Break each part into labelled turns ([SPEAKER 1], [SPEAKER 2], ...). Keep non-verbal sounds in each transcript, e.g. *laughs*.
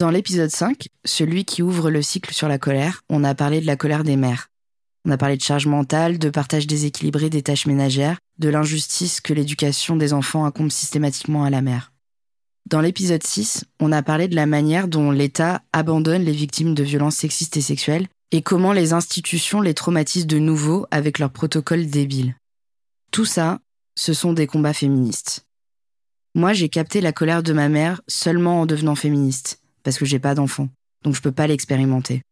[SPEAKER 1] Dans l'épisode 5, celui qui ouvre le cycle sur la colère, on a parlé de la colère des mères. On a parlé de charge mentale, de partage déséquilibré des tâches ménagères, de l'injustice que l'éducation des enfants incombe systématiquement à la mère. Dans l'épisode 6, on a parlé de la manière dont l'État abandonne les victimes de violences sexistes et sexuelles et comment les institutions les traumatisent de nouveau avec leurs protocoles débiles. Tout ça, ce sont des combats féministes. Moi, j'ai capté la colère de ma mère seulement en devenant féministe, parce que j'ai pas d'enfant, donc je peux pas l'expérimenter.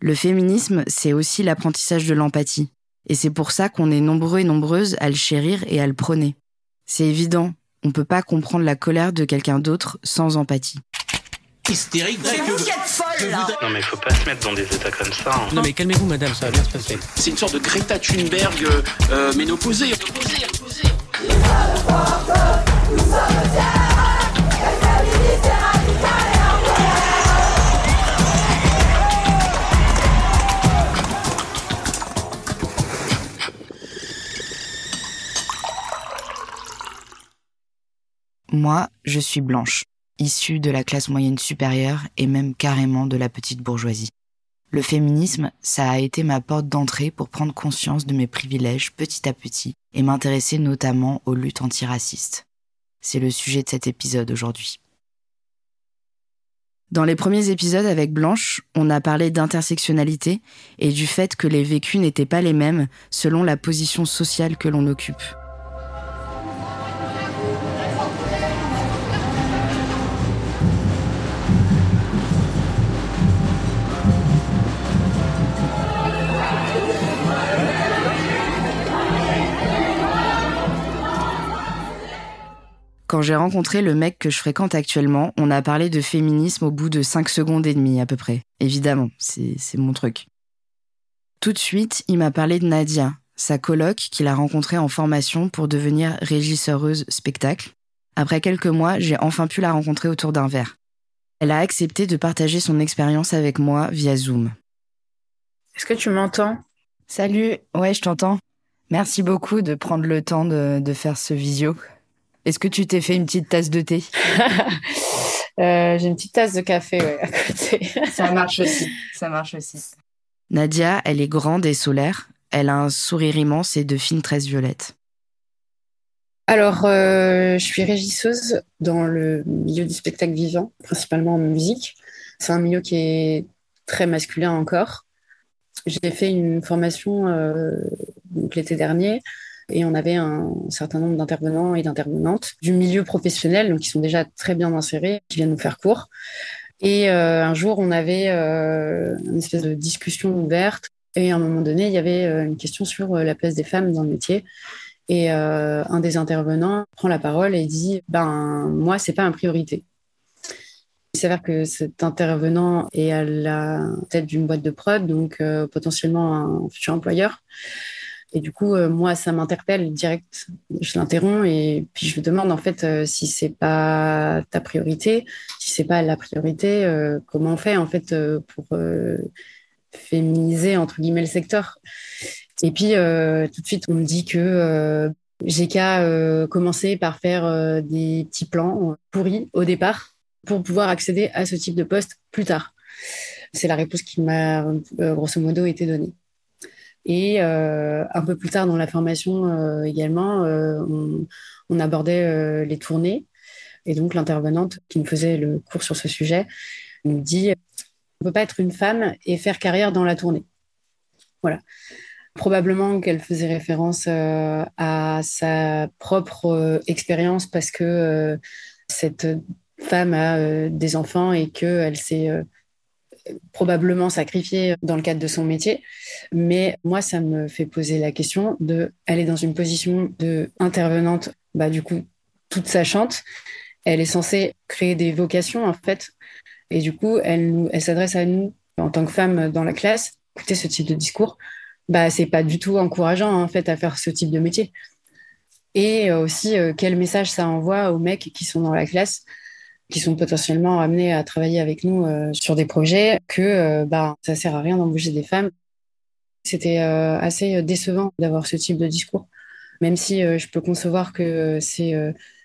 [SPEAKER 1] Le féminisme, c'est aussi l'apprentissage de l'empathie, et c'est pour ça qu'on est nombreux et nombreuses à le chérir et à le prôner. C'est évident, on peut pas comprendre la colère de quelqu'un d'autre sans empathie
[SPEAKER 2] hystérique. C'est vous qui êtes folle là
[SPEAKER 3] Non mais faut pas se mettre dans des états comme ça. Hein.
[SPEAKER 4] Non mais calmez-vous madame, ça va bien se passer.
[SPEAKER 2] C'est une sorte de Greta Thunberg euh, euh ménopausée.
[SPEAKER 1] Moi, je suis blanche issus de la classe moyenne supérieure et même carrément de la petite bourgeoisie. Le féminisme, ça a été ma porte d'entrée pour prendre conscience de mes privilèges petit à petit et m'intéresser notamment aux luttes antiracistes. C'est le sujet de cet épisode aujourd'hui. Dans les premiers épisodes avec Blanche, on a parlé d'intersectionnalité et du fait que les vécus n'étaient pas les mêmes selon la position sociale que l'on occupe. Quand j'ai rencontré le mec que je fréquente actuellement, on a parlé de féminisme au bout de 5 secondes et demie à peu près. Évidemment, c'est mon truc. Tout de suite, il m'a parlé de Nadia, sa coloc qu'il a rencontrée en formation pour devenir régisseuse spectacle. Après quelques mois, j'ai enfin pu la rencontrer autour d'un verre. Elle a accepté de partager son expérience avec moi via Zoom.
[SPEAKER 5] Est-ce que tu m'entends?
[SPEAKER 1] Salut, ouais, je t'entends. Merci beaucoup de prendre le temps de, de faire ce visio. Est-ce que tu t'es fait une petite tasse de thé? *laughs*
[SPEAKER 5] Euh, J'ai une petite tasse de café ouais, à côté. *laughs*
[SPEAKER 1] ça marche aussi. Ça marche aussi. Nadia, elle est grande et solaire. Elle a un sourire immense et de fines tresses violettes.
[SPEAKER 5] Alors, euh, je suis régisseuse dans le milieu du spectacle vivant, principalement en musique. C'est un milieu qui est très masculin encore. J'ai fait une formation euh, l'été dernier et on avait un certain nombre d'intervenants et d'intervenantes du milieu professionnel, donc qui sont déjà très bien insérés, qui viennent nous faire cours. Et euh, un jour, on avait euh, une espèce de discussion ouverte, et à un moment donné, il y avait euh, une question sur la place des femmes dans le métier. Et un des intervenants prend la parole et dit Ben, moi, c'est pas ma priorité. Il s'avère que cet intervenant est à la tête d'une boîte de prod, donc potentiellement un futur employeur. Et du coup, euh, moi, ça m'interpelle direct. Je l'interromps et puis je demande en fait euh, si c'est pas ta priorité, si c'est pas la priorité, euh, comment on fait en fait pour féminiser entre guillemets le secteur? Et puis tout de suite, on me dit que j'ai qu'à commencer par faire des petits plans pourris au départ pour pouvoir accéder à ce type de poste plus tard. C'est la réponse qui m'a grosso modo été donnée. Et euh, un peu plus tard dans la formation euh, également, euh, on, abordait les tournées. Et donc l'intervenante qui nous faisait le cours sur ce sujet nous dit on ne peut pas être une femme et faire carrière dans la tournée. Voilà. Probablement qu'elle faisait référence à sa propre expérience parce que cette femme a des enfants et qu'elle s'est probablement sacrifiée dans le cadre de son métier. Mais moi, ça me fait poser la question de, elle est dans une position de intervenante, bah, du coup, toute sachante. Elle est censée créer des vocations, en fait. Et du coup, elle, elle s'adresse à nous en tant que femme dans la classe. Écoutez ce type de discours, bah, c'est pas du tout encourageant, en fait, à faire ce type de métier. Et aussi, euh, quel message ça envoie aux mecs qui sont dans la classe qui sont potentiellement amenés à travailler avec nous euh, sur des projets, que euh, bah, ça sert à rien d'embaucher des femmes. C'était euh, assez décevant d'avoir ce type de discours, même si je peux concevoir que c'est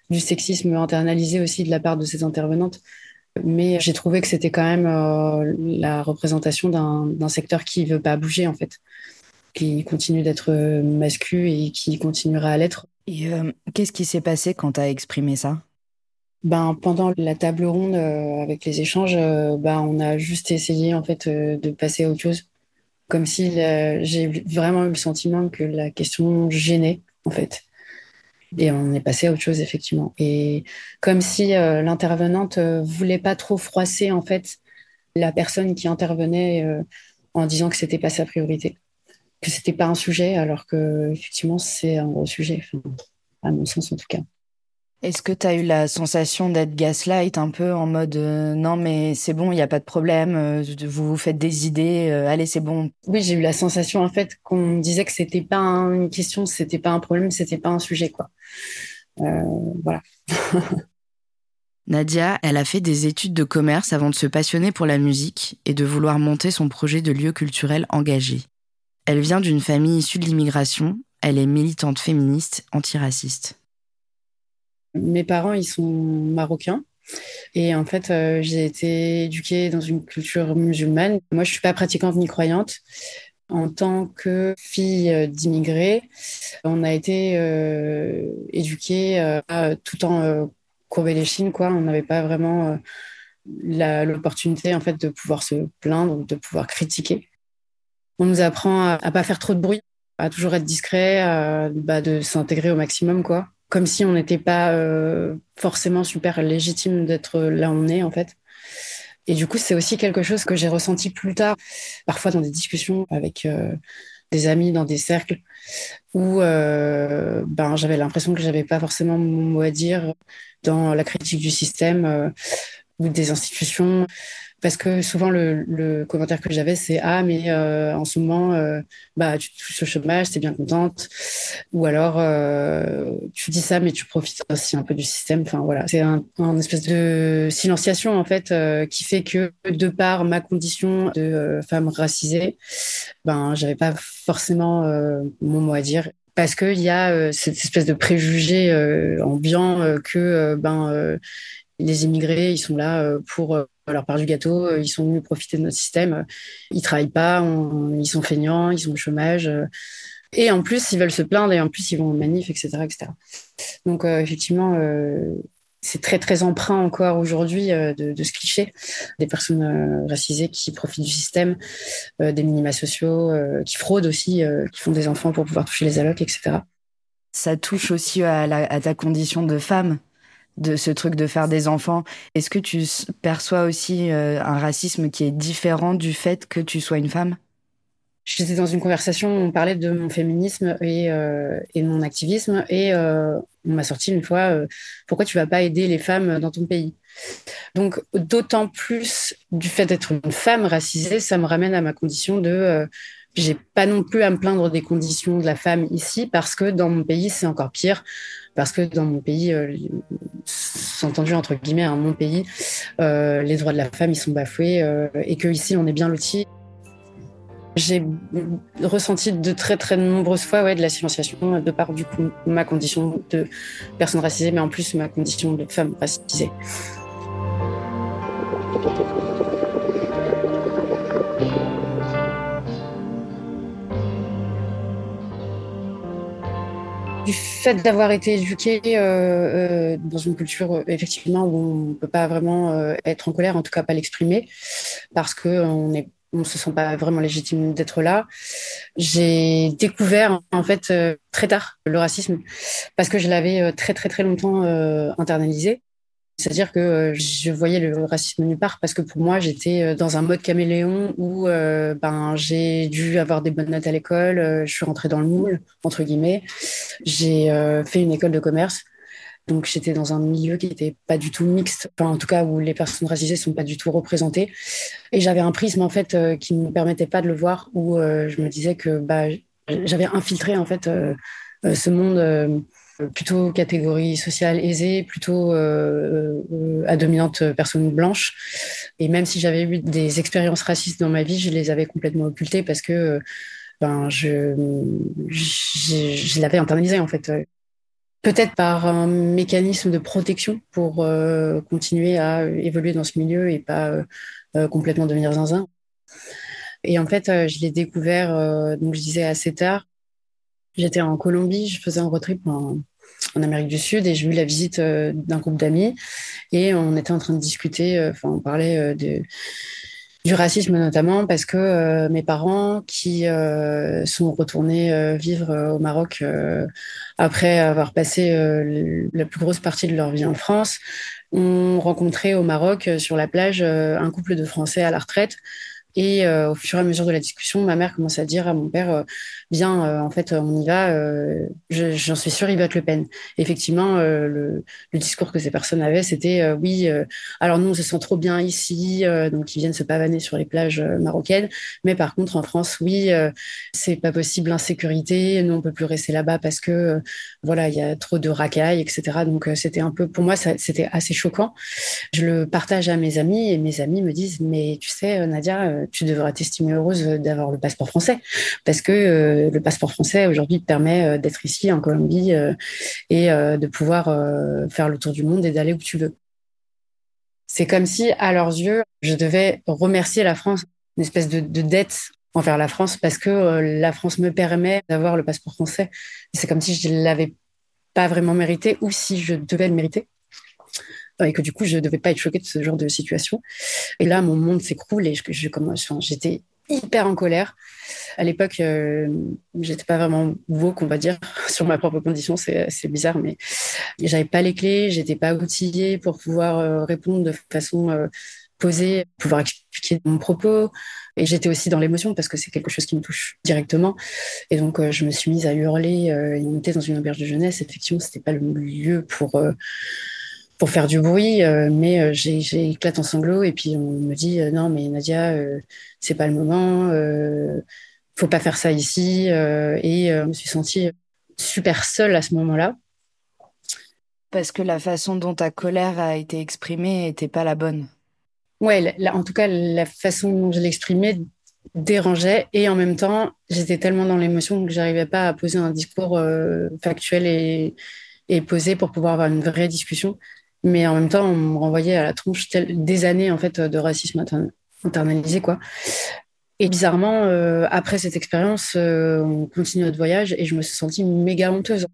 [SPEAKER 5] du sexisme internalisé aussi de la part de ces intervenantes. Mais j'ai trouvé que c'était quand même la représentation d'un secteur qui veut pas bouger en fait, qui continue d'être masculin et qui continuera à l'être.
[SPEAKER 1] Et qu'est-ce qui s'est passé quand tu as exprimé ça?
[SPEAKER 5] Ben, pendant la table ronde avec les échanges, ben, on a juste essayé en fait de passer à autre chose comme si j'ai vraiment eu le sentiment que la question gênait, en fait. Et on est passé à autre chose, effectivement. Et comme si euh, l'intervenante euh, voulait pas trop froisser, en fait, la personne qui intervenait euh, en disant que c'était pas sa priorité, que c'était pas un sujet, alors que, effectivement, c'est un gros sujet, à mon sens, en tout cas.
[SPEAKER 1] Est-ce que tu as eu la sensation d'être gaslight un peu en mode euh, non mais c'est bon, il n'y a pas de problème, euh, vous vous faites des idées, euh, allez c'est bon.
[SPEAKER 5] Oui, j'ai eu la sensation en fait qu'on disait que c'était pas une question, c'était pas un problème, c'était pas un sujet quoi. voilà. *laughs*
[SPEAKER 1] Nadia, elle a fait des études de commerce avant de se passionner pour la musique et de vouloir monter son projet de lieu culturel engagé. Elle vient d'une famille issue de l'immigration, elle est militante féministe antiraciste.
[SPEAKER 5] Mes parents, ils sont marocains. Et en fait, euh, j'ai été éduquée dans une culture musulmane. Moi, je suis pas pratiquante ni croyante. En tant que fille euh, d'immigrés, on a été euh, éduquée tout en courber les chines, quoi. On n'avait pas vraiment l'opportunité, en fait, de pouvoir se plaindre, de pouvoir critiquer. On nous apprend à, à pas faire trop de bruit, à toujours être discret, à, bah, de s'intégrer au maximum, quoi comme si on n'était pas euh, forcément super légitime d'être là où on est en fait. Et du coup, c'est aussi quelque chose que j'ai ressenti plus tard, parfois dans des discussions avec euh, des amis, dans des cercles, où euh, ben, j'avais l'impression que j'avais pas forcément mon mot à dire dans la critique du système ou des institutions parce que souvent le, commentaire que j'avais c'est ah mais euh, en ce moment euh, bah tu touches au chômage c'est bien contente. Ou alors euh, tu dis ça mais tu profites aussi un peu du système. Enfin voilà. C'est un, espèce de silenciation en fait qui fait que de par ma condition de femme racisée ben j'avais pas forcément mon mot à dire. Parce qu'il y a cette espèce de préjugé ambiant que ben les immigrés, ils sont là euh, pour euh, leur part du gâteau, euh, ils sont venus profiter de notre système, ils travaillent pas, ils sont feignants, ils sont au chômage. Et en plus, ils veulent se plaindre et en plus, ils vont en manif, etc. etc. Donc, effectivement, c'est très, très emprunt encore aujourd'hui de, ce cliché des personnes racisées qui profitent du système, des minima sociaux, qui fraudent aussi, qui font des enfants pour pouvoir toucher les allocs, etc.
[SPEAKER 1] Ça touche aussi à ta condition de femme de ce truc de faire des enfants. Est-ce que tu perçois aussi euh, un racisme qui est différent du fait que tu sois une femme?
[SPEAKER 5] J'étais dans une conversation où on parlait de mon féminisme et, euh, et de mon activisme et euh, on m'a sorti une fois pourquoi tu vas pas aider les femmes dans ton pays? Donc d'autant plus du fait d'être une femme racisée ça me ramène à ma condition de j'ai pas non plus à me plaindre des conditions de la femme ici parce que dans mon pays c'est encore pire parce que dans mon pays, euh, entendu entre guillemets, hein, mon pays, euh, les droits de la femme ils sont bafoués euh, et que ici on est bien loti. J'ai ressenti de très très nombreuses fois ouais, de la silenciation de par du coup ma condition de personne racisée, mais en plus ma condition de femme racisée. Fait d'avoir été éduqué euh, euh, dans une culture effectivement où on ne peut pas vraiment euh, être en colère, en tout cas pas l'exprimer, parce qu'on est on se sent pas vraiment légitime d'être là. J'ai découvert en fait très tard le racisme parce que je l'avais très très très longtemps internalisé. C'est-à-dire que euh, je voyais le racisme nulle part parce que pour moi, j'étais euh, dans un mode caméléon où euh, ben, j'ai dû avoir des bonnes notes à l'école, je suis rentrée dans le moule, entre guillemets. J'ai fait une école de commerce. Donc j'étais dans un milieu qui n'était pas du tout mixte, en tout cas où les personnes racisées sont pas du tout représentées. Et j'avais un prisme en fait qui ne me permettait pas de le voir, où je me disais que bah, j'avais infiltré en fait ce monde plutôt catégorie sociale aisée, plutôt euh, euh, à dominante personne blanche. Et même si j'avais eu des expériences racistes dans ma vie, je les avais complètement occultées parce que ben, je, je, l'avais internalisé en fait. peut-être par un mécanisme de protection pour euh, continuer à évoluer dans ce milieu et pas euh, euh, complètement devenir zinzin. Et en fait, je l'ai découvert, donc je disais assez tard. J'étais en Colombie, je faisais un road trip en, Amérique du Sud et j'ai eu la visite d'un groupe d'amis. Et on était en train de discuter, enfin on parlait de du racisme notamment parce que euh, mes parents qui euh, sont retournés euh, vivre au Maroc après avoir passé la plus grosse partie de leur vie en France ont rencontré au Maroc sur la plage un couple de Français à la retraite et euh, au fur et à mesure de la discussion, ma mère commence à dire à mon père, euh, bien, euh, en fait, on y va, j'en suis sûre, il va être Le Pen. effectivement, le, le, discours que ces personnes avaient, c'était, oui, alors nous, on se sent trop bien ici, donc ils viennent se pavaner sur les plages marocaines, mais par contre, en France, oui, c'est pas possible, l'insécurité, nous, on peut plus rester là-bas parce que, voilà, il y a trop de racailles, etc. Donc, c'était un peu, pour moi, c'était assez choquant. Je le partage à mes amis et mes amis me disent, mais tu sais, Nadia, tu devrais t'estimer heureuse d'avoir le passeport français parce que euh, le passeport français aujourd'hui te permet euh, d'être ici en Colombie euh, et de pouvoir faire le tour du monde et d'aller où tu veux. C'est comme si, à leurs yeux, je devais remercier la France, une espèce de, dette envers la France parce que la France me permet d'avoir le passeport français. C'est comme si je ne l'avais pas vraiment mérité ou si je devais le mériter et que du coup, je ne devais pas être choquée de ce genre de situation. Et là, mon monde s'écroule et je, je commence, j'étais hyper en colère. À l'époque, euh, j'étais pas vraiment woke, on va dire, *laughs* sur ma propre condition. C'est, bizarre, mais j'avais pas les clés, j'étais pas outillée pour pouvoir euh, répondre de façon euh, posée, pouvoir expliquer mon propos. Et j'étais aussi dans l'émotion parce que c'est quelque chose qui me touche directement. Et donc, euh, je me suis mise à hurler. on était dans une auberge de jeunesse. Effectivement, c'était pas le lieu pour pour faire du bruit, euh, mais euh, j'ai éclate en sanglots et puis on me dit euh, non mais Nadia c'est pas le moment, faut pas faire ça ici et je me suis sentie super seule à ce moment-là.
[SPEAKER 1] Parce que la façon dont ta colère a été exprimée n'était pas la bonne.
[SPEAKER 5] Ouais, en tout cas la façon dont je l'exprimais dérangeait et en même temps j'étais tellement dans l'émotion que j'arrivais pas à poser un discours factuel et, et posé pour pouvoir avoir une vraie discussion mais en même temps, on me renvoyait à la tronche des années en fait de racisme internalisé quoi. Et bizarrement, euh, après cette expérience, euh, on continue notre voyage et je me suis sentie méga honteuse.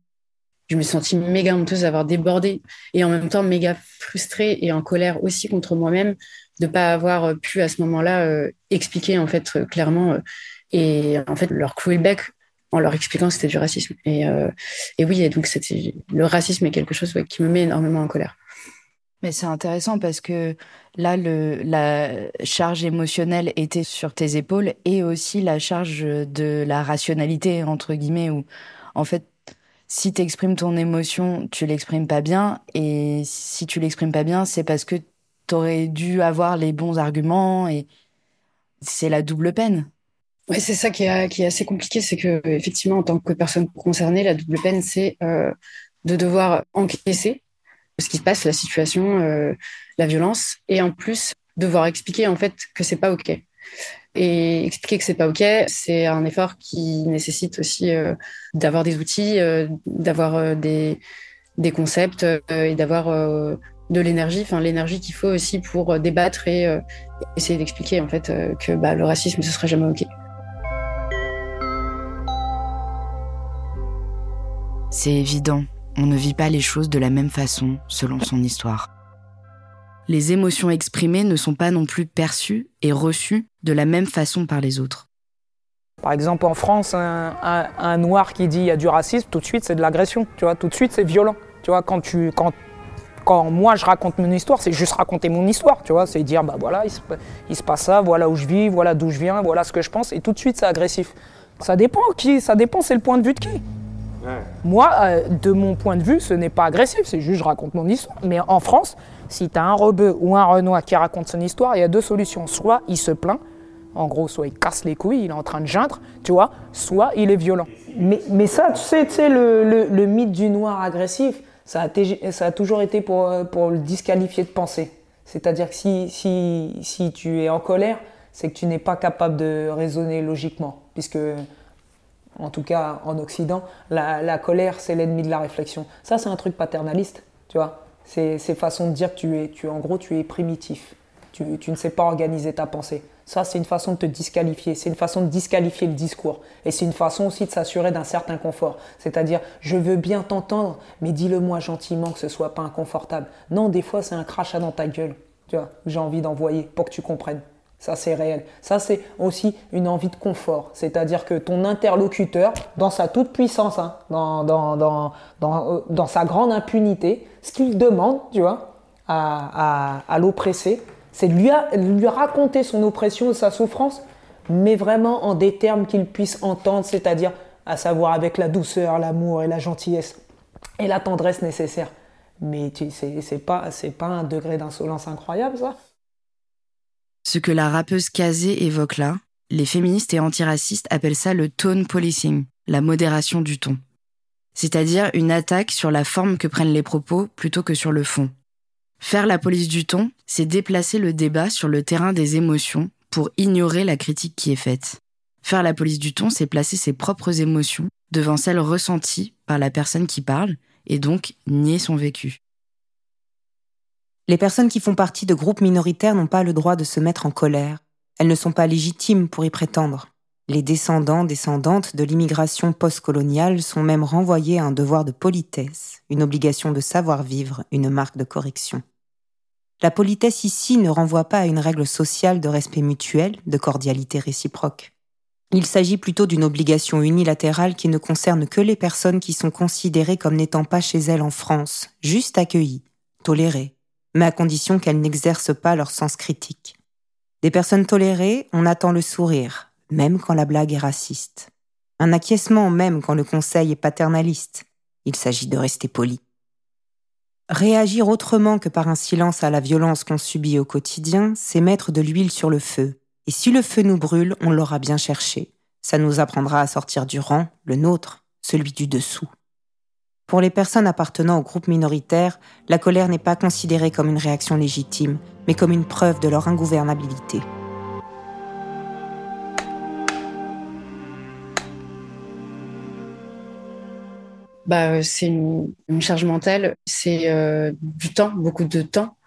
[SPEAKER 5] Je me suis sentie méga honteuse d'avoir débordé et en même temps méga frustrée et en colère aussi contre moi-même de pas avoir pu à ce moment-là euh, expliquer en fait clairement et en fait leur clouer le en leur expliquant que c'était du racisme. Et, et oui, donc le racisme est quelque chose qui me met énormément en colère.
[SPEAKER 1] Mais c'est intéressant parce que là, la charge émotionnelle était sur tes épaules et aussi la charge de la rationalité, entre guillemets, où en fait, si tu exprimes ton émotion, tu l'exprimes pas bien. Et si tu l'exprimes pas bien, c'est parce que tu aurais dû avoir les bons arguments et c'est la double peine.
[SPEAKER 5] Ouais, c'est ça qui est, qui est assez compliqué, c'est que effectivement, en tant que personne concernée, la double peine, c'est euh, de devoir encaisser ce qui se passe, la situation, euh, la violence, et en plus devoir expliquer en fait que c'est pas ok. Et expliquer que c'est pas ok, c'est un effort qui nécessite aussi euh, d'avoir des outils, euh, d'avoir des, concepts et d'avoir de l'énergie, enfin l'énergie qu'il faut aussi pour débattre et essayer d'expliquer en fait que bah, le racisme ce sera jamais ok.
[SPEAKER 1] C'est évident. On ne vit pas les choses de la même façon selon son histoire. Les émotions exprimées ne sont pas non plus perçues et reçues de la même façon par les autres.
[SPEAKER 4] Par exemple, en France, un, noir qui dit il y a du racisme, tout de suite c'est de l'agression, tu vois, tout de suite c'est violent. Tu vois, quand, tu, quand, quand moi je raconte mon histoire, c'est juste raconter mon histoire, tu vois, c'est dire bah voilà, il se, passe ça, voilà où je vis, voilà d'où je viens, voilà ce que je pense, et tout de suite c'est agressif. Ça dépend qui, ça dépend, c'est le point de vue de qui. Moi, euh, de mon point de vue, ce n'est pas agressif, c'est juste je raconte mon histoire. Mais en France, si tu as un rebeu ou un renois qui raconte son histoire, il y a deux solutions. Soit il se plaint, en gros, soit il casse les couilles, il est en train de geindre, tu vois, soit il est violent. Mais, mais ça, tu sais, tu sais le, le, mythe du noir agressif, ça a, ça a toujours été pour, euh, pour le disqualifier de penser. C'est-à-dire que si, si, si tu es en colère, c'est que tu n'es pas capable de raisonner logiquement. Puisque en tout cas en Occident, la, colère, c'est l'ennemi de la réflexion. Ça, c'est un truc paternaliste, tu vois. C'est façon de dire que tu es, tu, en gros, tu es primitif. Tu, tu ne sais pas organiser ta pensée. Ça, c'est une façon de te disqualifier. C'est une façon de disqualifier le discours. Et c'est une façon aussi de s'assurer d'un certain confort. C'est-à-dire, je veux bien t'entendre, mais dis-le-moi gentiment que ce soit pas inconfortable. Non, des fois, c'est un crachat dans ta gueule. Tu vois, j'ai envie d'envoyer pour que tu comprennes. Ça, c'est réel. Ça, c'est aussi une envie de confort. C'est-à-dire que ton interlocuteur, dans sa toute puissance, hein, dans, dans, dans, dans, euh, dans sa grande impunité, ce qu'il demande, tu vois, à, à, à l'oppressé, c'est de lui, lui raconter son oppression, sa souffrance, mais vraiment en des termes qu'il puisse entendre, c'est-à-dire à savoir avec la douceur, l'amour et la gentillesse et la tendresse nécessaire. Mais c'est pas, pas un degré d'insolence incroyable, ça?
[SPEAKER 1] Ce que la rappeuse Kazé évoque là, les féministes et antiracistes appellent ça le tone policing, la modération du ton. C'est-à-dire une attaque sur la forme que prennent les propos plutôt que sur le fond. Faire la police du ton, c'est déplacer le débat sur le terrain des émotions pour ignorer la critique qui est faite. Faire la police du ton, c'est placer ses propres émotions devant celles ressenties par la personne qui parle et donc nier son vécu.
[SPEAKER 6] Les personnes qui font partie de groupes minoritaires n'ont pas le droit de se mettre en colère. Elles ne sont pas légitimes pour y prétendre. Les descendants, descendantes de l'immigration postcoloniale sont même renvoyés à un devoir de politesse, une obligation de savoir-vivre, une marque de correction. La politesse ici ne renvoie pas à une règle sociale de respect mutuel, de cordialité réciproque. Il s'agit plutôt d'une obligation unilatérale qui ne concerne que les personnes qui sont considérées comme n'étant pas chez elles en France, juste accueillies, tolérées, mais à condition qu'elles n'exercent pas leur sens critique. Des personnes tolérées, on attend le sourire, même quand la blague est raciste. Un acquiescement même quand le conseil est paternaliste. Il s'agit de rester poli. Réagir autrement que par un silence à la violence qu'on subit au quotidien, c'est mettre de l'huile sur le feu. Et si le feu nous brûle, on l'aura bien cherché. Ça nous apprendra à sortir du rang, le nôtre, celui du dessous. Pour les personnes appartenant au groupe minoritaire, la colère n'est pas considérée comme une réaction légitime, mais comme une preuve de leur ingouvernabilité.
[SPEAKER 5] Bah, c'est une, charge mentale, c'est euh, du temps, beaucoup de temps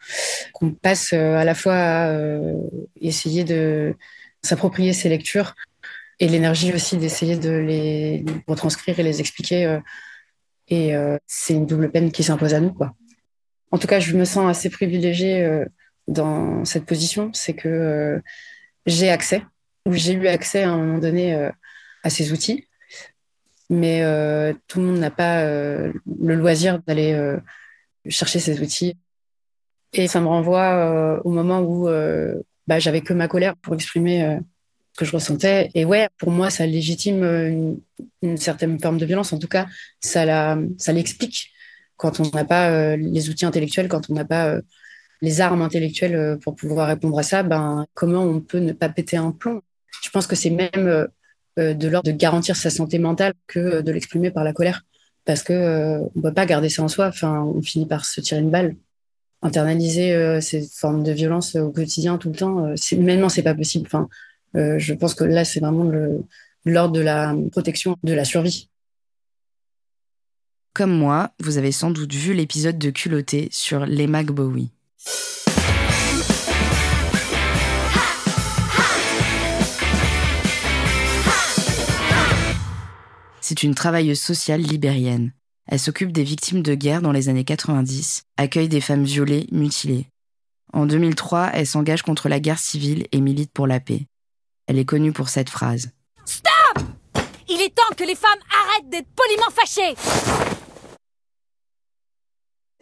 [SPEAKER 5] qu'on passe euh, à la fois à euh, essayer de s'approprier ces lectures et l'énergie aussi d'essayer de les retranscrire et les expliquer et euh, c'est une double peine qui s'impose à nous, quoi. En tout cas, je me sens assez privilégiée euh, dans cette position, c'est que euh, j'ai accès, ou j'ai eu accès à un moment donné à ces outils, mais tout le monde n'a pas le loisir d'aller chercher ces outils. Et ça me renvoie au moment où bah, j'avais que ma colère pour exprimer que je ressentais. Et ouais, pour moi, ça légitime euh, une, certaine forme de violence. En tout cas, ça, l'explique quand on n'a pas euh, les outils intellectuels, quand on n'a pas euh, les armes intellectuelles pour pouvoir répondre à ça, ben, comment on peut ne pas péter un plomb? Je pense que c'est même de l'ordre de garantir sa santé mentale que de l'exprimer par la colère. Parce que on peut pas garder ça en soi. Enfin, on finit par se tirer une balle. Internaliser ces formes de violence au quotidien, tout le temps, c'est, maintenant, c'est pas possible. Enfin, euh, je pense que là, c'est vraiment l'ordre de la protection de la survie.
[SPEAKER 1] Comme moi, vous avez sans doute vu l'épisode de Culotté sur les Bowie. C'est une travailleuse sociale libérienne. Elle s'occupe des victimes de guerre dans les années 90, accueille des femmes violées, mutilées. En 2003, elle s'engage contre la guerre civile et milite pour la paix. Elle est connue pour cette phrase.
[SPEAKER 7] Stop Il est temps que les femmes arrêtent d'être poliment fâchées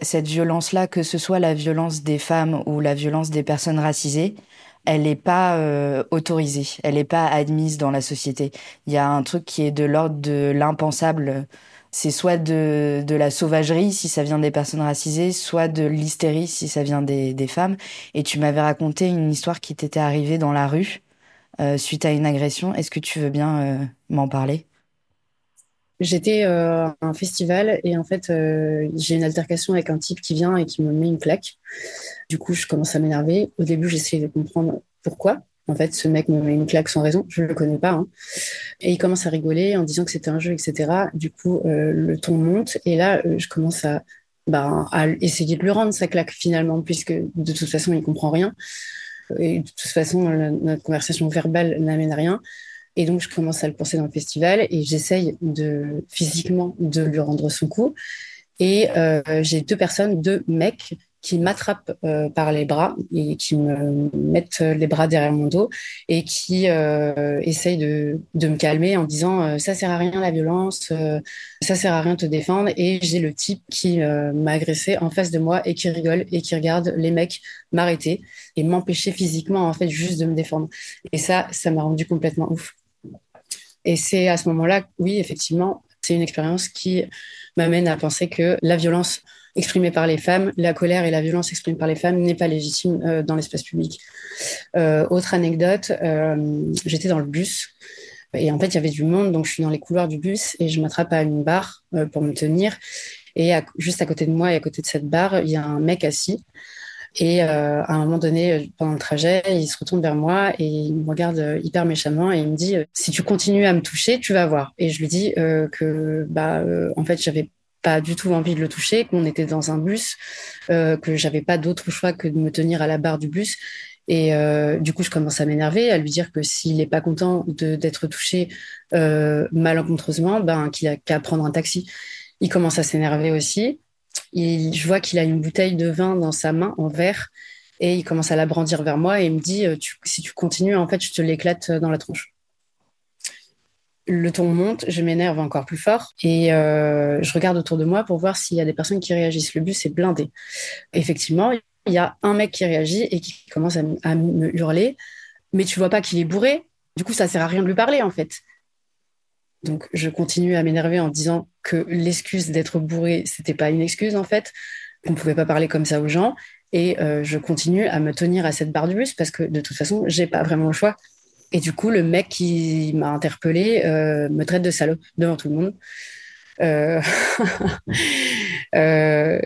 [SPEAKER 1] Cette violence-là, que ce soit la violence des femmes ou la violence des personnes racisées, elle n'est pas euh, autorisée, elle n'est pas admise dans la société. Il y a un truc qui est de l'ordre de l'impensable. C'est soit de, de la sauvagerie si ça vient des personnes racisées, soit de l'hystérie si ça vient des, des femmes. Et tu m'avais raconté une histoire qui t'était arrivée dans la rue euh, suite à une agression. Est-ce que tu veux bien euh, m'en parler?
[SPEAKER 5] J'étais euh, à un festival et en fait, j'ai une altercation avec un type qui vient et qui me met une claque. Du coup, je commence à m'énerver. Au début, j'essayais de comprendre pourquoi. En fait, ce mec me met une claque sans raison, je ne le connais pas. Hein. Et il commence à rigoler en disant que c'était un jeu, etc. Du coup, le ton monte. Et là, je commence à, bah, à essayer de lui rendre sa claque finalement, puisque de toute façon, il comprend rien. Et de toute façon, notre conversation verbale n'amène à rien. Et donc, je commence à le courser dans le festival et j'essaye de physiquement de lui rendre son coup. Et euh, j'ai deux personnes, deux mecs qui m'attrapent euh, par les bras et qui me mettent les bras derrière mon dos et qui euh, essayent de, de, me calmer en disant euh, ça sert à rien la violence, ça sert à rien te défendre. Et j'ai le type qui m'a agressé en face de moi et qui rigole et qui regarde les mecs m'arrêter et m'empêcher physiquement en fait juste de me défendre. Et ça, ça m'a rendu complètement ouf. Et c'est à ce moment-là, oui, effectivement, c'est une expérience qui m'amène à penser que la violence exprimée par les femmes, la colère et la violence exprimée par les femmes n'est pas légitime euh, dans l'espace public. Euh, autre anecdote, euh, j'étais dans le bus et en fait il y avait du monde, donc je suis dans les couloirs du bus et je m'attrape à une barre pour me tenir. Et juste à côté de moi et à côté de cette barre, il y a un mec assis. Et à un moment donné, pendant le trajet, il se retourne vers moi et il me regarde hyper méchamment et il me dit si tu continues à me toucher, tu vas voir. Et je lui dis que bah en fait j'avais pas du tout envie de le toucher, qu'on était dans un bus, euh, que j'avais pas d'autre choix que de me tenir à la barre du bus. Et euh, du coup, je commence à m'énerver, à lui dire que s'il n'est pas content d'être touché euh, malencontreusement, ben, qu'il a qu'à prendre un taxi. Il commence à s'énerver aussi. Il, je vois qu'il a une bouteille de vin dans sa main en verre et il commence à la brandir vers moi et il me dit si tu continues, en fait, je te l'éclate dans la tronche le ton monte, je m'énerve encore plus fort et euh, je regarde autour de moi pour voir s'il y a des personnes qui réagissent. Le bus est blindé. Effectivement, il y a un mec qui réagit et qui commence à, me hurler, mais tu vois pas qu'il est bourré. Du coup, ça sert à rien de lui parler en fait. Donc, je continue à m'énerver en disant que l'excuse d'être bourré, c'était pas une excuse en fait, qu'on pouvait pas parler comme ça aux gens. Et euh, je continue à me tenir à cette barre du bus parce que de toute façon, j'ai pas vraiment le choix. Et du coup, le mec qui m'a interpellé euh, me traite de salope devant tout le monde. Euh, *laughs* euh,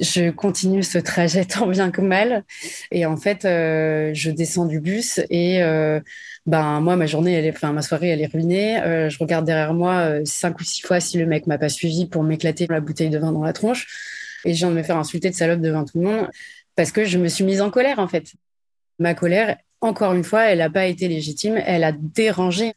[SPEAKER 5] je continue ce trajet *laughs* tant bien que mal. Et en fait, je descends du bus et ben moi, ma journée, elle est, enfin ma soirée, elle est ruinée. je regarde derrière moi cinq ou six fois si le mec m'a pas suivi pour m'éclater la bouteille de vin dans la tronche. Et je viens de me faire insulter de salope devant tout le monde parce que je me suis mise en colère en fait. Ma colère, encore une fois, elle n'a pas été légitime, elle a dérangé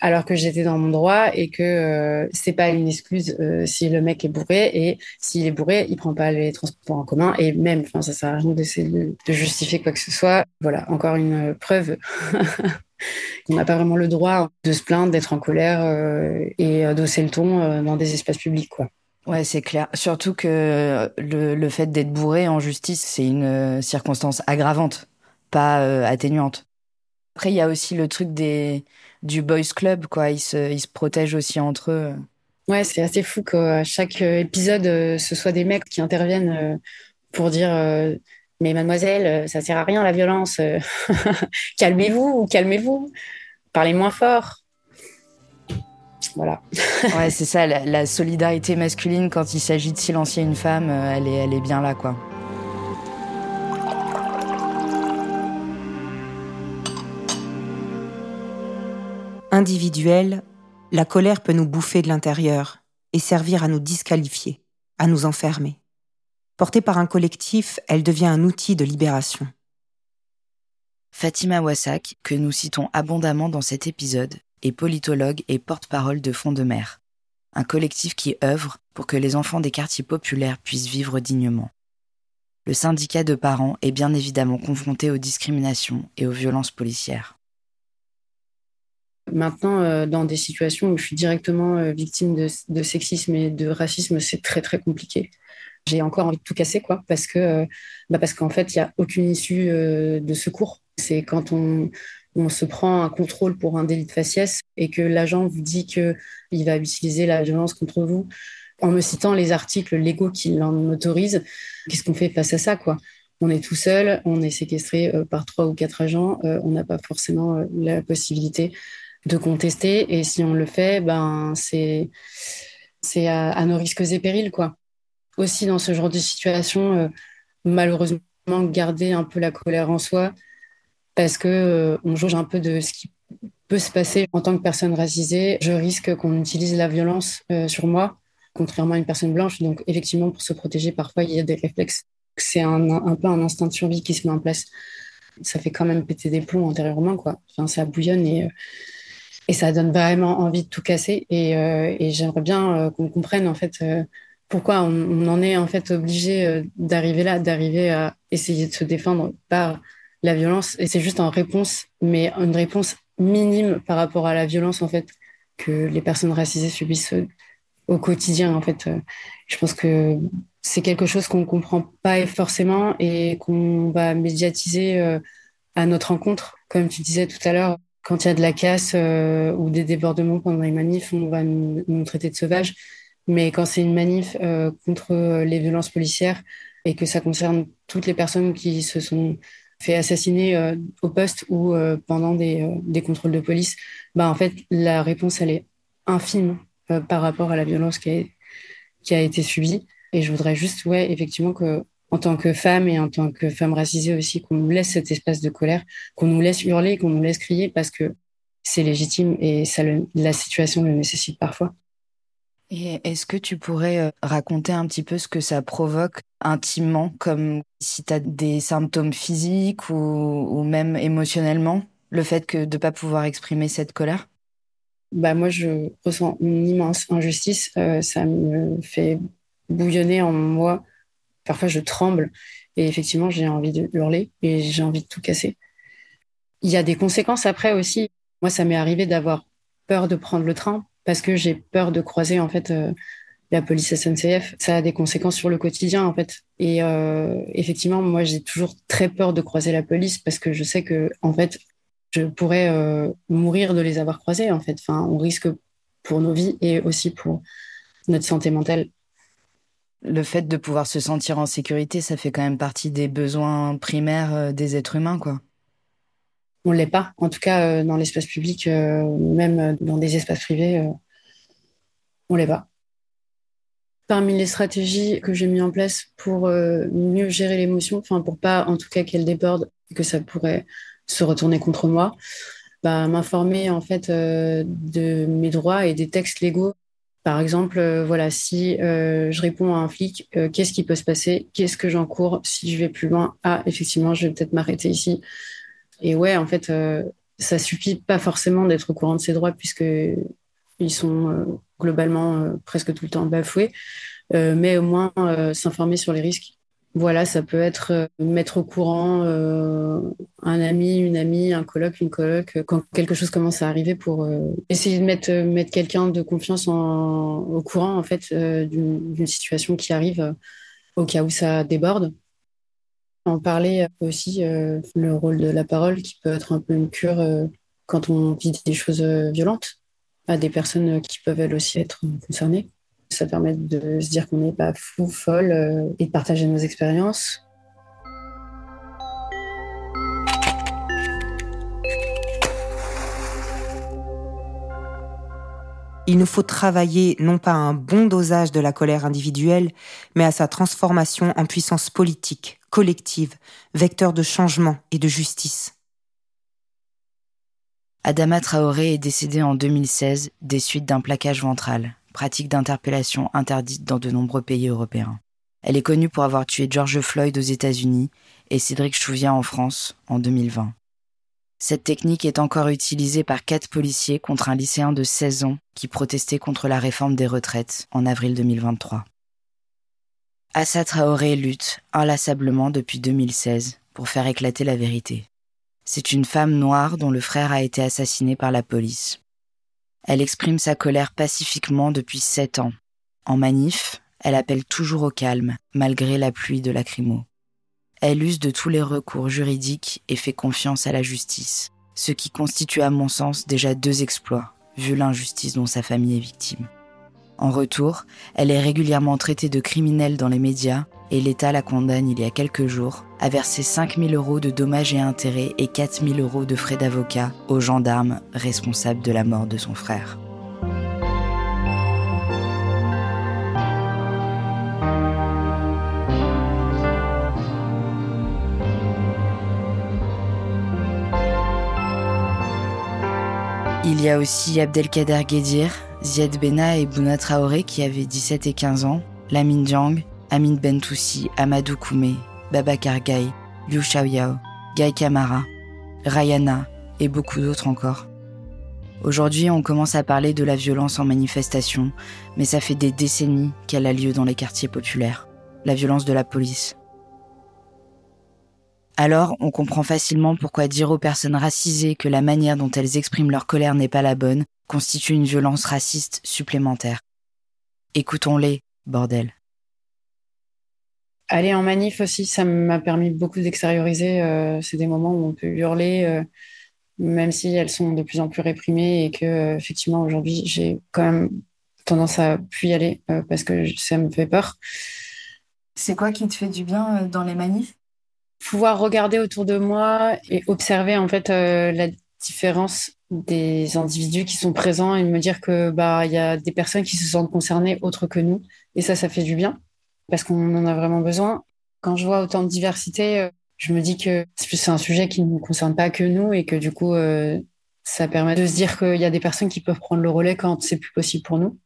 [SPEAKER 5] alors que j'étais dans mon droit et que euh, c'est pas une excuse euh, si le mec est bourré et s'il est bourré, il prend pas les transports en commun et même, ça sert à rien d'essayer de, justifier quoi que ce soit. Voilà, encore une preuve *laughs* qu'on n'a pas vraiment le droit de se plaindre, d'être en colère euh, et d'osser le ton dans des espaces publics, quoi.
[SPEAKER 1] Ouais, c'est clair. Surtout que le fait d'être bourré en justice, c'est une circonstance aggravante pas euh, atténuante. Après, il y a aussi le truc des, du boys club, quoi. Ils se, ils se protègent aussi entre eux.
[SPEAKER 5] Ouais, c'est assez fou qu'à chaque épisode, euh, ce soit des mecs qui interviennent euh, pour dire Mais mademoiselle, ça sert à rien la violence. *laughs* calmez-vous ou calmez-vous. Parlez moins fort. Voilà. *laughs*
[SPEAKER 1] ouais, c'est ça, la, la, solidarité masculine quand il s'agit de silencier une femme, elle est, elle est bien là, quoi.
[SPEAKER 6] Individuelle, la colère peut nous bouffer de l'intérieur et servir à nous disqualifier, à nous enfermer. Portée par un collectif, elle devient un outil de libération.
[SPEAKER 1] Fatima Wassak, que nous citons abondamment dans cet épisode, est politologue et porte-parole de Fond de Mer, un collectif qui œuvre pour que les enfants des quartiers populaires puissent vivre dignement. Le syndicat de parents est bien évidemment confronté aux discriminations et aux violences policières.
[SPEAKER 5] Maintenant, euh, dans des situations où je suis directement euh, victime de, sexisme et de racisme, c'est très très compliqué. J'ai encore envie de tout casser, quoi, parce que euh, bah parce qu'en fait, il n'y a aucune issue de secours. C'est quand on, on se prend un contrôle pour un délit de faciès et que l'agent vous dit qu'il va utiliser la violence contre vous en me citant les articles légaux qui l'en autorisent. Qu'est-ce qu'on fait face à ça, quoi? On est tout seul, on est séquestré par trois ou quatre agents, on n'a pas forcément la possibilité de contester. Et si on le fait, ben, c'est, c'est à, nos risques et périls, quoi. Aussi, dans ce genre de situation, euh, malheureusement, garder un peu la colère en soi, parce que euh, on jauge un peu de ce qui peut se passer en tant que personne racisée. Je risque qu'on utilise la violence euh, sur moi, contrairement à une personne blanche. Donc, effectivement, pour se protéger, parfois, il y a des réflexes. C'est un, un peu un instinct de survie qui se met en place. Ça fait quand même péter des plombs antérieurement, quoi. Enfin, ça bouillonne et, et ça donne vraiment envie de tout casser. Et, euh, j'aimerais bien euh, qu'on comprenne, en fait, euh, pourquoi on, en est, en fait, obligé d'arriver là, d'arriver à essayer de se défendre par la violence. Et c'est juste en réponse, mais une réponse minime par rapport à la violence, en fait, que les personnes racisées subissent au quotidien, en fait. Je pense que c'est quelque chose qu'on comprend pas forcément et qu'on va médiatiser à notre rencontre. Comme tu disais tout à l'heure, quand il y a de la casse euh, ou des débordements pendant les manifs, on va nous, traiter de sauvages. Mais quand c'est une manif euh, contre les violences policières et que ça concerne toutes les personnes qui se sont fait assassiner euh, au poste ou pendant des, contrôles de police, bah en fait la réponse elle est infime par rapport à la violence qui a, qui a été subie. Et je voudrais juste, ouais, effectivement que en tant que femme et en tant que femme racisée aussi, qu'on nous laisse cet espace de colère, qu'on nous laisse hurler, qu'on nous laisse crier parce que c'est légitime et ça le- la situation le nécessite parfois.
[SPEAKER 1] Et est-ce que tu pourrais euh, raconter un petit peu ce que ça provoque intimement, comme si tu as des symptômes physiques ou, ou même émotionnellement, le fait que de pas pouvoir exprimer cette colère?
[SPEAKER 5] Bah moi, je ressens une immense injustice. Euh, ça me fait bouillonner en moi. Parfois, je tremble et effectivement, j'ai envie de hurler et j'ai envie de tout casser. Il y a des conséquences après aussi. Moi, ça m'est arrivé d'avoir peur de prendre le train parce que j'ai peur de croiser en fait euh, la police SNCF. Ça a des conséquences sur le quotidien en fait. Et euh, effectivement, moi, j'ai toujours très peur de croiser la police parce que je sais que en fait, je pourrais euh, mourir de les avoir croisés en fait. On risque pour nos vies et aussi pour notre santé mentale.
[SPEAKER 1] Le fait de pouvoir se sentir en sécurité, ça fait quand même partie des besoins primaires euh, des êtres humains, quoi.
[SPEAKER 5] On l'est pas. En tout cas, euh, dans l'espace public, euh, même dans des espaces privés, on l'est pas. Parmi les stratégies que j'ai mis en place pour mieux gérer l'émotion, enfin pour pas en tout cas qu'elle déborde et que ça pourrait se retourner contre moi, bah, m'informer en fait de mes droits et des textes légaux. Par exemple, euh, voilà, si euh, je réponds à un flic, euh, qu'est-ce qui peut se passer? Qu'est-ce que j'encours si je vais plus loin? Ah, effectivement, je vais peut-être m'arrêter ici. Et ouais, en fait, ça suffit pas forcément d'être au courant de ses droits puisque ils sont globalement presque tout le temps bafoués, mais au moins s'informer sur les risques. Voilà, ça peut être euh, mettre au courant euh, un ami, une amie, un coloc, une coloc, euh, quand quelque chose commence à arriver pour essayer de mettre, mettre quelqu'un de confiance au courant en fait d'une situation qui arrive au cas où ça déborde. En parler aussi, le rôle de la parole qui peut être un peu une cure quand on vit des choses violentes à des personnes qui peuvent elles aussi être concernées. Ça permet de se dire qu'on n'est pas fou, folle euh, et de partager nos expériences.
[SPEAKER 6] Il nous faut travailler non pas à un bon dosage de la colère individuelle, mais à sa transformation en puissance politique, collective, vecteur de changement et de justice.
[SPEAKER 1] Adama Traoré est décédée en 2016 des suites d'un plaquage ventral, pratique d'interpellation interdite dans de nombreux pays européens. Elle est connue pour avoir tué George Floyd aux États-Unis et Cédric Chouviat en France en 2020. Cette technique est encore utilisée par quatre policiers contre un lycéen de 16 ans qui protestait contre la réforme des retraites en avril 2023. Assa Traoré lutte inlassablement depuis 2016 pour faire éclater la vérité. C'est une femme noire dont le frère a été assassiné par la police. Elle exprime sa colère pacifiquement depuis sept ans. En manif, elle appelle toujours au calme, malgré la pluie de lacrymo. Elle use de tous les recours juridiques et fait confiance à la justice, ce qui constitue à mon sens déjà deux exploits, vu l'injustice dont sa famille est victime. En retour, elle est régulièrement traitée de criminelle dans les médias et l'État la condamne il y a quelques jours à verser 5 000 euros de dommages et intérêts et 4 000 euros de frais d'avocat aux gendarmes responsables de la mort de son frère. Il y a aussi Abdelkader Guedir, Zied Bena et Bouna Traoré qui avaient 17 et 15 ans, Lamine Diang, Amin Bentoussi, Amadou Koumé, Babacar Gaye, Liu Xiaoyao, Guy Kamara, Rayana et beaucoup d'autres encore. Aujourd'hui, on commence à parler de la violence en manifestation, mais ça fait des décennies qu'elle a lieu dans les quartiers populaires. La violence de la police. Alors, on comprend facilement pourquoi dire aux personnes racisées que la manière dont elles expriment leur colère n'est pas la bonne constitue une violence raciste supplémentaire. Écoutons-les, bordel.
[SPEAKER 5] Aller en manif aussi, ça m'a permis beaucoup d'extérioriser. Euh, c'est des moments où on peut hurler, euh, même si elles sont de plus en plus réprimées et que, euh, effectivement, aujourd'hui, j'ai quand même tendance à plus y aller parce que ça me fait peur.
[SPEAKER 1] C'est quoi qui te fait du bien dans les manifs?
[SPEAKER 5] Pouvoir regarder autour de moi et observer en fait la différence des individus qui sont présents et me dire que bah il y a des personnes qui se sentent concernées autres que nous et ça ça fait du bien parce qu'on en a vraiment besoin. Quand je vois autant de diversité, euh, je me dis que c'est un sujet qui ne concerne pas que nous et que du coup, euh, ça permet de se dire qu'il y a des personnes qui peuvent prendre le relais quand c'est plus possible pour nous.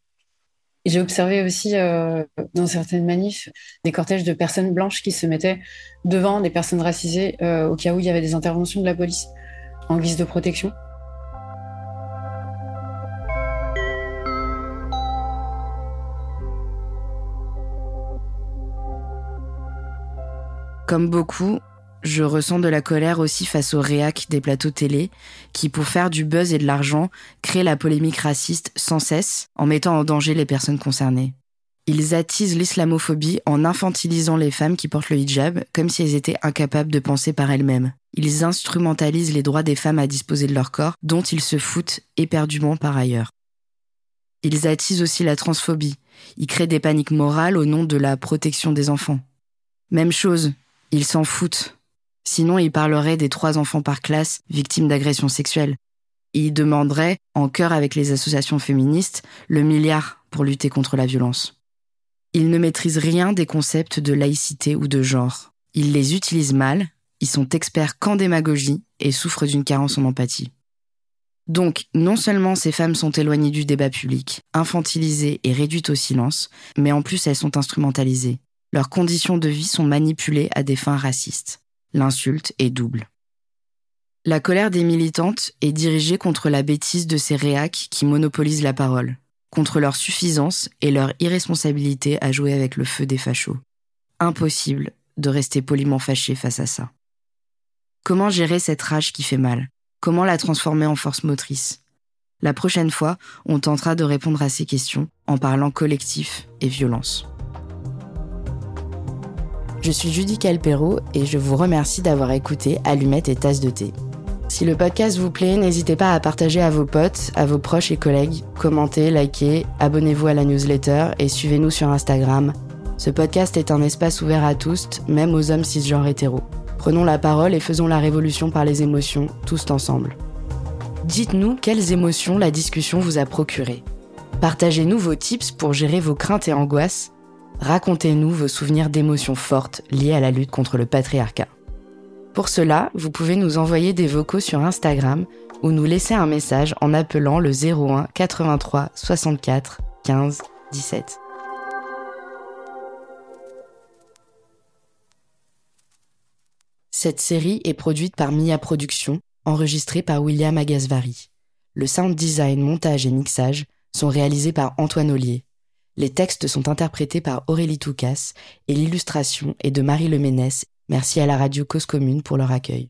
[SPEAKER 5] J'ai observé aussi euh, dans certaines manifs des cortèges de personnes blanches qui se mettaient devant des personnes racisées au cas où il y avait des interventions de la police en guise de protection.
[SPEAKER 1] Comme beaucoup, je ressens de la colère aussi face aux réacs des plateaux télé, qui, pour faire du buzz et de l'argent, créent la polémique raciste sans cesse, en mettant en danger les personnes concernées. Ils attisent l'islamophobie en infantilisant les femmes qui portent le hijab, comme si elles étaient incapables de penser par elles-mêmes. Ils instrumentalisent les droits des femmes à disposer de leur corps, dont ils se foutent éperdument par ailleurs. Ils attisent aussi la transphobie. Ils créent des paniques morales au nom de la protection des enfants. Même chose, ils s'en foutent. Sinon, ils parleraient des trois enfants par classe victimes d'agressions sexuelles. Ils demanderaient, en chœur avec les associations féministes, le milliard pour lutter contre la violence. Ils ne maîtrisent rien des concepts de laïcité ou de genre. Ils les utilisent mal, ils sont experts qu'en démagogie et souffrent d'une carence en empathie. Donc, non seulement ces femmes sont éloignées du débat public, infantilisées et réduites au silence, mais en plus elles sont instrumentalisées, leurs conditions de vie sont manipulées à des fins racistes. L'insulte est double. La colère des militantes est dirigée contre la bêtise de ces réacs qui monopolisent la parole, contre leur suffisance et leur irresponsabilité à jouer avec le feu des fachos. Impossible de rester poliment fâché face à ça. Comment gérer cette rage qui fait mal? Comment la transformer en force motrice? La prochaine fois, on tentera de répondre à ces questions en parlant collectif et violence. Je suis Judy Calpero et je vous remercie d'avoir écouté Allumettes et Tasse de thé. Si le podcast vous plaît, n'hésitez pas à partager à vos potes, à vos proches et collègues, commentez, likez, abonnez-vous à la newsletter et suivez-nous sur Instagram. Ce podcast est un espace ouvert à tous, même aux hommes cisgenres hétéros. Prenons la parole et faisons la révolution par les émotions, tous ensemble. Dites-nous quelles émotions la discussion vous a procuré. Partagez-nous vos tips pour gérer vos craintes et angoisses Racontez-nous vos souvenirs d'émotions fortes liées à la lutte contre le patriarcat. Pour cela, vous pouvez nous envoyer des vocaux sur Instagram ou nous laisser un message en appelant le 01 83 64 15 17. Cette série est produite par Mia Productions, enregistrée par William Agasvari. Le sound design, montage et mixage sont réalisés par Antoine Ollier. Les textes sont interprétés par Aurélie Toucas et l'illustration est de Marie Leménès. Merci à la radio Cause Commune pour leur accueil.